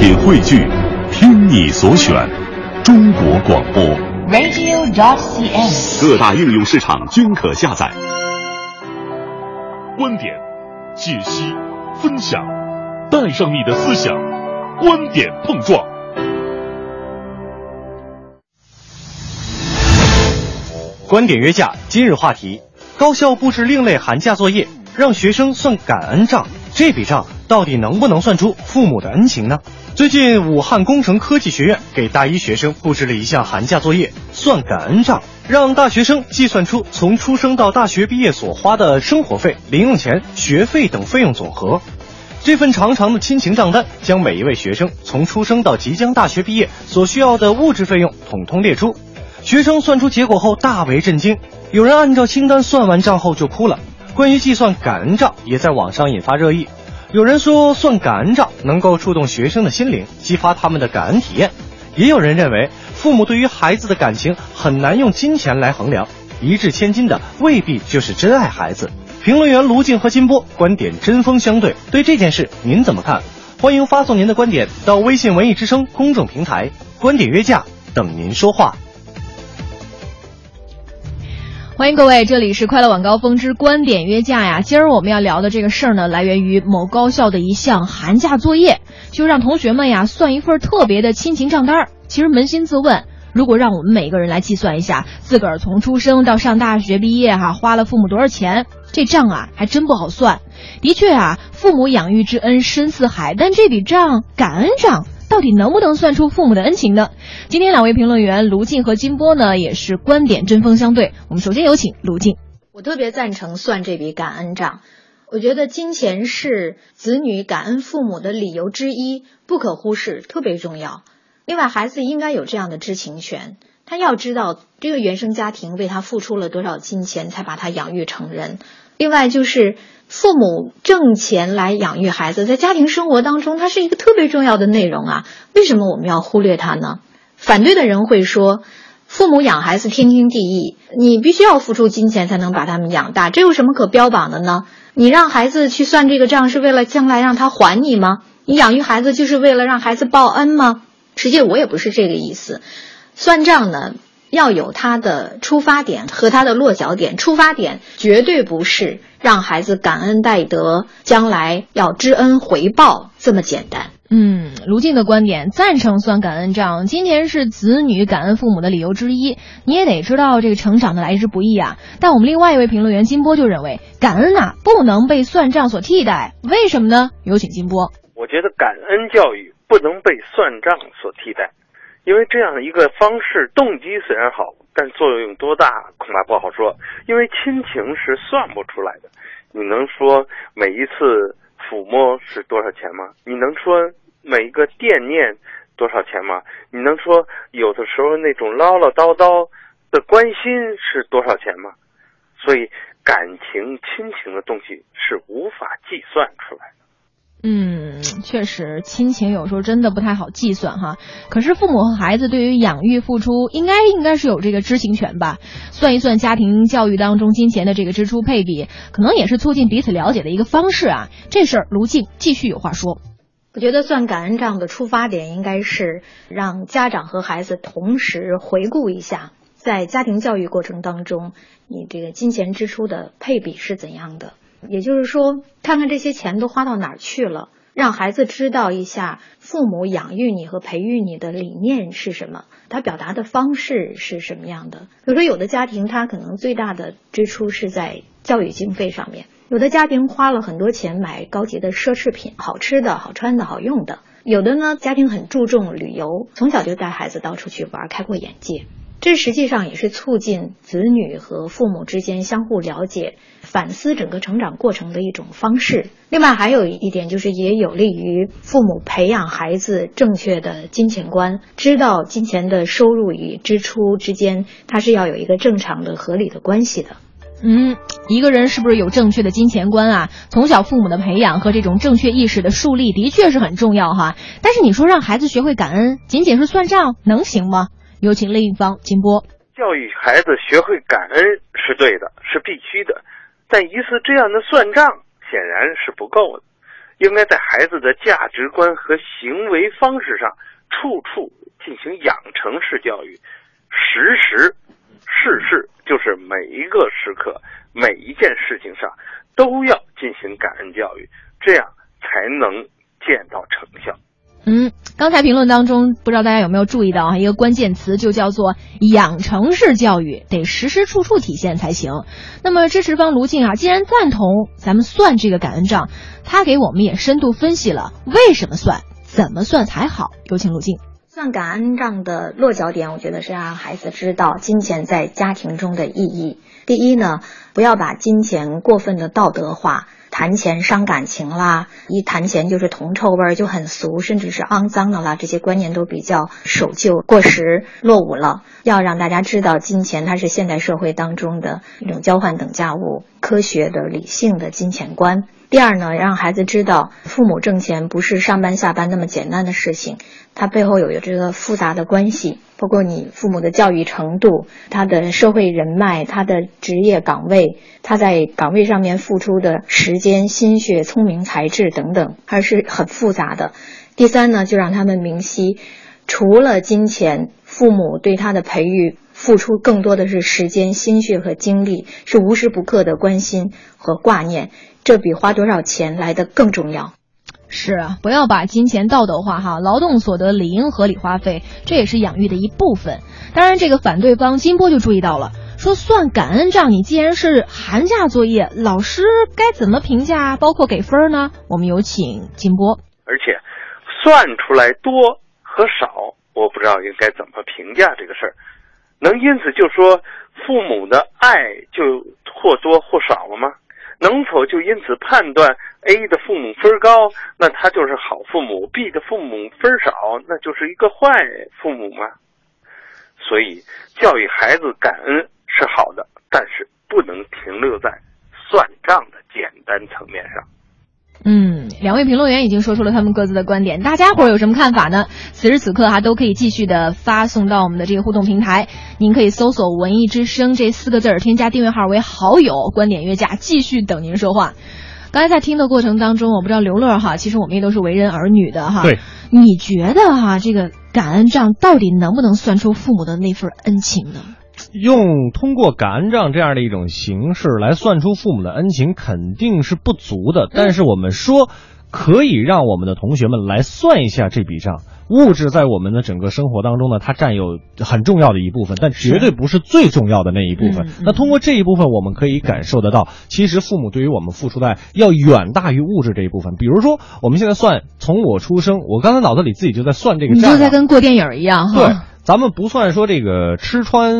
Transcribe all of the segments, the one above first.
品汇聚，听你所选，中国广播。radio.dot.cn，。各大应用市场均可下载。观点、解析、分享，带上你的思想，观点碰撞。观点约架，今日话题：高校布置另类寒假作业，让学生算感恩账。这笔账到底能不能算出父母的恩情呢？最近，武汉工程科技学院给大一学生布置了一项寒假作业——算感恩账，让大学生计算出从出生到大学毕业所花的生活费、零用钱、学费等费用总和。这份长长的亲情账单将每一位学生从出生到即将大学毕业所需要的物质费用统统列出。学生算出结果后大为震惊，有人按照清单算完账后就哭了。关于计算感恩账也在网上引发热议。有人说算感恩账能够触动学生的心灵，激发他们的感恩体验；也有人认为父母对于孩子的感情很难用金钱来衡量，一掷千金的未必就是真爱孩子。评论员卢静和金波观点针锋相对，对这件事您怎么看？欢迎发送您的观点到微信文艺之声公众平台“观点约架”，等您说话。欢迎各位，这里是快乐晚高峰之观点约架呀。今儿我们要聊的这个事儿呢，来源于某高校的一项寒假作业，就让同学们呀算一份特别的亲情账单儿。其实扪心自问，如果让我们每个人来计算一下，自个儿从出生到上大学毕业哈、花了父母多少钱，这账啊还真不好算。的确啊，父母养育之恩深似海，但这笔账感恩账。到底能不能算出父母的恩情呢？今天两位评论员卢静和金波呢，也是观点针锋相对。我们首先有请卢静。我特别赞成算这笔感恩账。我觉得金钱是子女感恩父母的理由之一，不可忽视，特别重要。另外，孩子应该有这样的知情权，他要知道这个原生家庭为他付出了多少金钱，才把他养育成人。另外就是。父母挣钱来养育孩子，在家庭生活当中，它是一个特别重要的内容啊。为什么我们要忽略它呢？反对的人会说，父母养孩子天经地义，你必须要付出金钱才能把他们养大，这有什么可标榜的呢？你让孩子去算这个账，是为了将来让他还你吗？你养育孩子就是为了让孩子报恩吗？实际我也不是这个意思。算账呢，要有他的出发点和他的落脚点。出发点绝对不是。让孩子感恩戴德，将来要知恩回报，这么简单。嗯，卢静的观点赞成算感恩账，金钱是子女感恩父母的理由之一。你也得知道这个成长的来之不易啊。但我们另外一位评论员金波就认为，感恩呐、啊、不能被算账所替代，为什么呢？有请金波。我觉得感恩教育不能被算账所替代，因为这样一个方式动机虽然好。但作用多大恐怕不好说，因为亲情是算不出来的。你能说每一次抚摸是多少钱吗？你能说每一个惦念多少钱吗？你能说有的时候那种唠唠叨叨的关心是多少钱吗？所以感情、亲情的东西是无法计算出来的。嗯，确实，亲情有时候真的不太好计算哈。可是父母和孩子对于养育付出，应该应该是有这个知情权吧？算一算家庭教育当中金钱的这个支出配比，可能也是促进彼此了解的一个方式啊。这事儿卢静继续有话说。我觉得算感恩账的出发点应该是让家长和孩子同时回顾一下，在家庭教育过程当中，你这个金钱支出的配比是怎样的。也就是说，看看这些钱都花到哪儿去了，让孩子知道一下父母养育你和培育你的理念是什么，他表达的方式是什么样的。比如说，有的家庭他可能最大的支出是在教育经费上面，有的家庭花了很多钱买高级的奢侈品，好吃的、好穿的、好用的；有的呢，家庭很注重旅游，从小就带孩子到处去玩，开阔眼界。这实际上也是促进子女和父母之间相互了解、反思整个成长过程的一种方式。另外还有一点就是，也有利于父母培养孩子正确的金钱观，知道金钱的收入与支出之间，它是要有一个正常的、合理的关系的。嗯，一个人是不是有正确的金钱观啊？从小父母的培养和这种正确意识的树立，的确是很重要哈。但是你说让孩子学会感恩，仅仅是算账能行吗？有请另一方金波。教育孩子学会感恩是对的，是必须的，但一次这样的算账显然是不够的，应该在孩子的价值观和行为方式上处处进行养成式教育，时时、事事，就是每一个时刻、每一件事情上都要进行感恩教育，这样才能见到成效。嗯，刚才评论当中，不知道大家有没有注意到啊？一个关键词就叫做养成式教育，得时时处处体现才行。那么支持方卢静啊，既然赞同咱们算这个感恩账，他给我们也深度分析了为什么算，怎么算才好。有请卢静。算感恩账的落脚点，我觉得是让孩子知道金钱在家庭中的意义。第一呢，不要把金钱过分的道德化。谈钱伤感情啦，一谈钱就是铜臭味儿，就很俗，甚至是肮脏的啦。这些观念都比较守旧、过时、落伍了。要让大家知道，金钱它是现代社会当中的一种交换等价物，科学的、理性的金钱观。第二呢，让孩子知道，父母挣钱不是上班下班那么简单的事情，它背后有着这个复杂的关系，包括你父母的教育程度、他的社会人脉、他的职业岗位、他在岗位上面付出的时间、心血、聪明才智等等，还是很复杂的。第三呢，就让他们明晰，除了金钱，父母对他的培育付出更多的是时间、心血和精力，是无时不刻的关心和挂念。这比花多少钱来的更重要。是啊，不要把金钱道德化哈，劳动所得理应合理花费，这也是养育的一部分。当然，这个反对方金波就注意到了，说算感恩账，你既然是寒假作业，老师该怎么评价，包括给分呢？我们有请金波。而且，算出来多和少，我不知道应该怎么评价这个事儿。能因此就说父母的爱就或多或少了吗？能否就因此判断 A 的父母分高，那他就是好父母；B 的父母分少，那就是一个坏父母吗？所以，教育孩子感恩是好的，但是不能停留在算账的简单层面上。嗯，两位评论员已经说出了他们各自的观点，大家伙有什么看法呢？此时此刻哈，都可以继续的发送到我们的这个互动平台，您可以搜索“文艺之声”这四个字儿，添加订阅号为好友，观点约架，继续等您说话。刚才在听的过程当中，我不知道刘乐哈，其实我们也都是为人儿女的哈，对，你觉得哈，这个感恩账到底能不能算出父母的那份恩情呢？用通过感恩账这样的一种形式来算出父母的恩情，肯定是不足的。但是我们说，可以让我们的同学们来算一下这笔账。物质在我们的整个生活当中呢，它占有很重要的一部分，但绝对不是最重要的那一部分。那通过这一部分，我们可以感受得到，其实父母对于我们付出的爱要远大于物质这一部分。比如说，我们现在算从我出生，我刚才脑子里自己就在算这个账，你就在跟过电影一样哈。对。咱们不算说这个吃穿，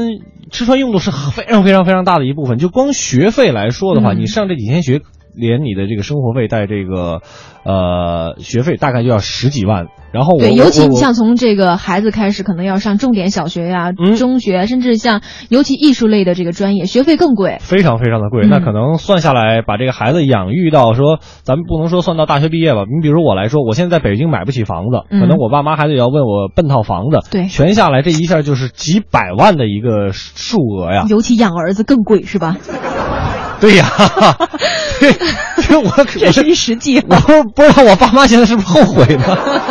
吃穿用度是非常非常非常大的一部分。就光学费来说的话，你上这几天学，连你的这个生活费带这个，呃，学费大概就要十几万。然后我对，尤其你像从这个孩子开始，可能要上重点小学呀、中学，甚至像尤其艺术类的这个专业，学费更贵，非常非常的贵。那可能算下来，把这个孩子养育到说，咱们不能说算到大学毕业吧。你比如我来说，我现在在北京买不起房子，可能我爸妈还得要问我奔套房子，对，全下来这一下就是几百万的一个数额呀。尤其养儿子更贵，是吧？对呀，对，其实我这是一实际，我不知道我爸妈现在是不是后悔呢？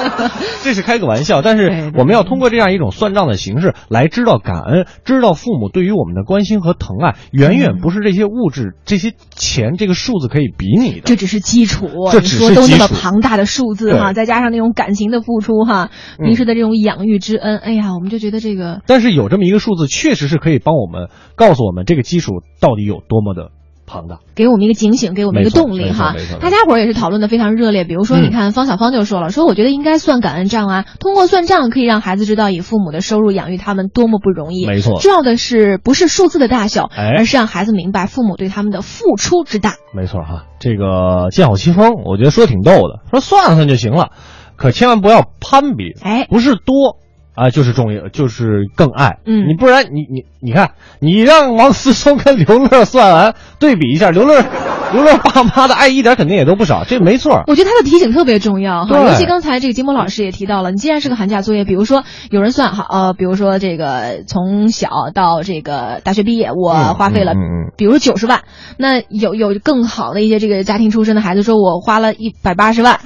这是开个玩笑，但是我们要通过这样一种算账的形式来知道感恩，知道父母对于我们的关心和疼爱，远远不是这些物质、这些钱这个数字可以比拟的。这只是基础，这只是都那么庞大的数字哈，再加上那种感情的付出哈，平时的这种养育之恩，哎呀，我们就觉得这个。但是有这么一个数字，确实是可以帮我们告诉我们这个基础到底有多么的。庞大，给我们一个警醒，给我们一个动力哈。大家伙儿也是讨论的非常热烈。比如说，你看方小芳就说了，说我觉得应该算感恩账啊，通过算账可以让孩子知道以父母的收入养育他们多么不容易。没错，重要的是不是数字的大小，而是让孩子明白父母对他们的付出之大。没错哈，这个见好奇风，我觉得说的挺逗的，说算算就行了，可千万不要攀比，哎，不是多。啊，就是重要，就是更爱。嗯，你不然你你你看，你让王思聪跟刘乐算完对比一下，刘乐刘乐爸妈的爱一点肯定也都不少，这没错。我觉得他的提醒特别重要哈，尤其刚才这个金波老师也提到了，你既然是个寒假作业，比如说有人算哈，呃，比如说这个从小到这个大学毕业，我嗯花费了比如九十万，那有有更好的一些这个家庭出身的孩子说，我花了一百八十万，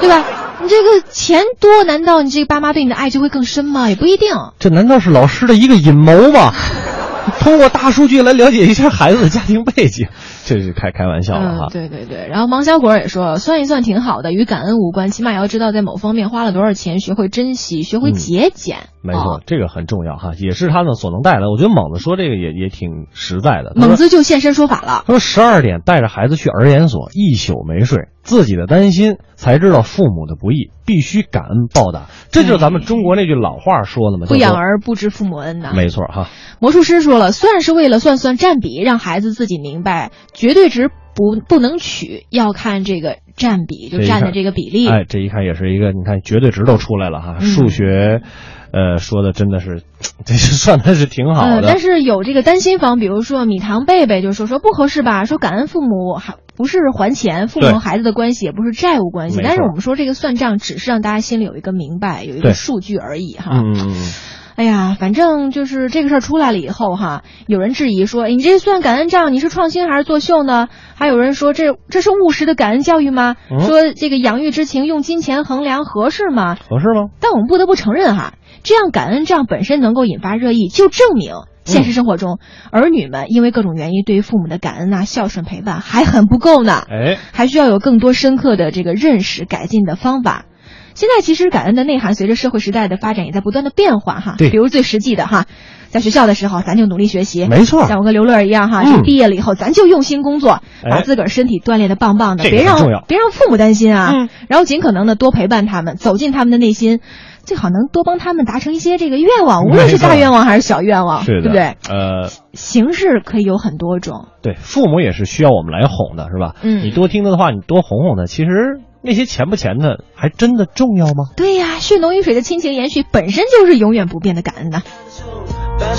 对吧？你这个钱多，难道你这个爸妈对你的爱就会更深吗？也不一定。这难道是老师的一个阴谋吗？通过大数据来了解一下孩子的家庭背景，这是开开玩笑了哈。嗯，对对对。然后芒小果也说，算一算挺好的，与感恩无关，起码要知道在某方面花了多少钱，学会珍惜，学会节俭。嗯没错哦，这个很重要哈，也是他们所能带来的。我觉得猛子说这个也也挺实在的。猛子就现身说法了。他说十二点带着孩子去儿研所，一宿没睡，自己的担心，才知道父母的不易，必须感恩报答。这就是咱们中国那句老话说的嘛，不养儿不知父母恩呐。没错哈。魔术师说了，算是为了算算占比，让孩子自己明白，绝对值不不能取，要看这个占比，就占的这个比例。哎，这一看也是一个，你看绝对值都出来了哈。嗯数学，呃，说的真的是，这是算的是挺好嗯，的。但是有这个担心房，比如说米糖贝贝就说说不合适吧，说感恩父母还不是还钱，父母和孩子的关系也不是债务关系。但是我们说这个算账，只是让大家心里有一个明白，有一个数据而已哈。嗯，哎呀，反正就是这个事儿出来了以后哈，有人质疑说，哎你这算感恩账，你是创新还是作秀呢？还有人说这这是务实的感恩教育吗？嗯说这个养育之情用金钱衡量合适吗？合适吗？但我们不得不承认哈，这样感恩账本身能够引发热议，就证明现实生活中、儿女们因为各种原因对于父母的感恩啊、孝顺陪伴还很不够呢，哎，还需要有更多深刻的这个认识、改进的方法。现在其实感恩的内涵随着社会时代的发展也在不断的变化哈，对比如最实际的哈。在学校的时候，咱就努力学习，没错像我跟刘乐一样哈，嗯毕业了以后，咱就用心工作，把哎自个儿身体锻炼的棒棒的，这个别让别让父母担心啊。嗯然后尽可能的多陪伴他们，走进他们的内心，最好能多帮他们达成一些这个愿望，无论是大愿望还是小愿望，是的，对不对？呃，形式可以有很多种，对，父母也是需要我们来哄的，是吧？嗯你多听他的话，你多哄哄他。其实那些钱不钱的，还真的重要吗？对呀，血浓于水的亲情延续本身就是永远不变的感恩呐。把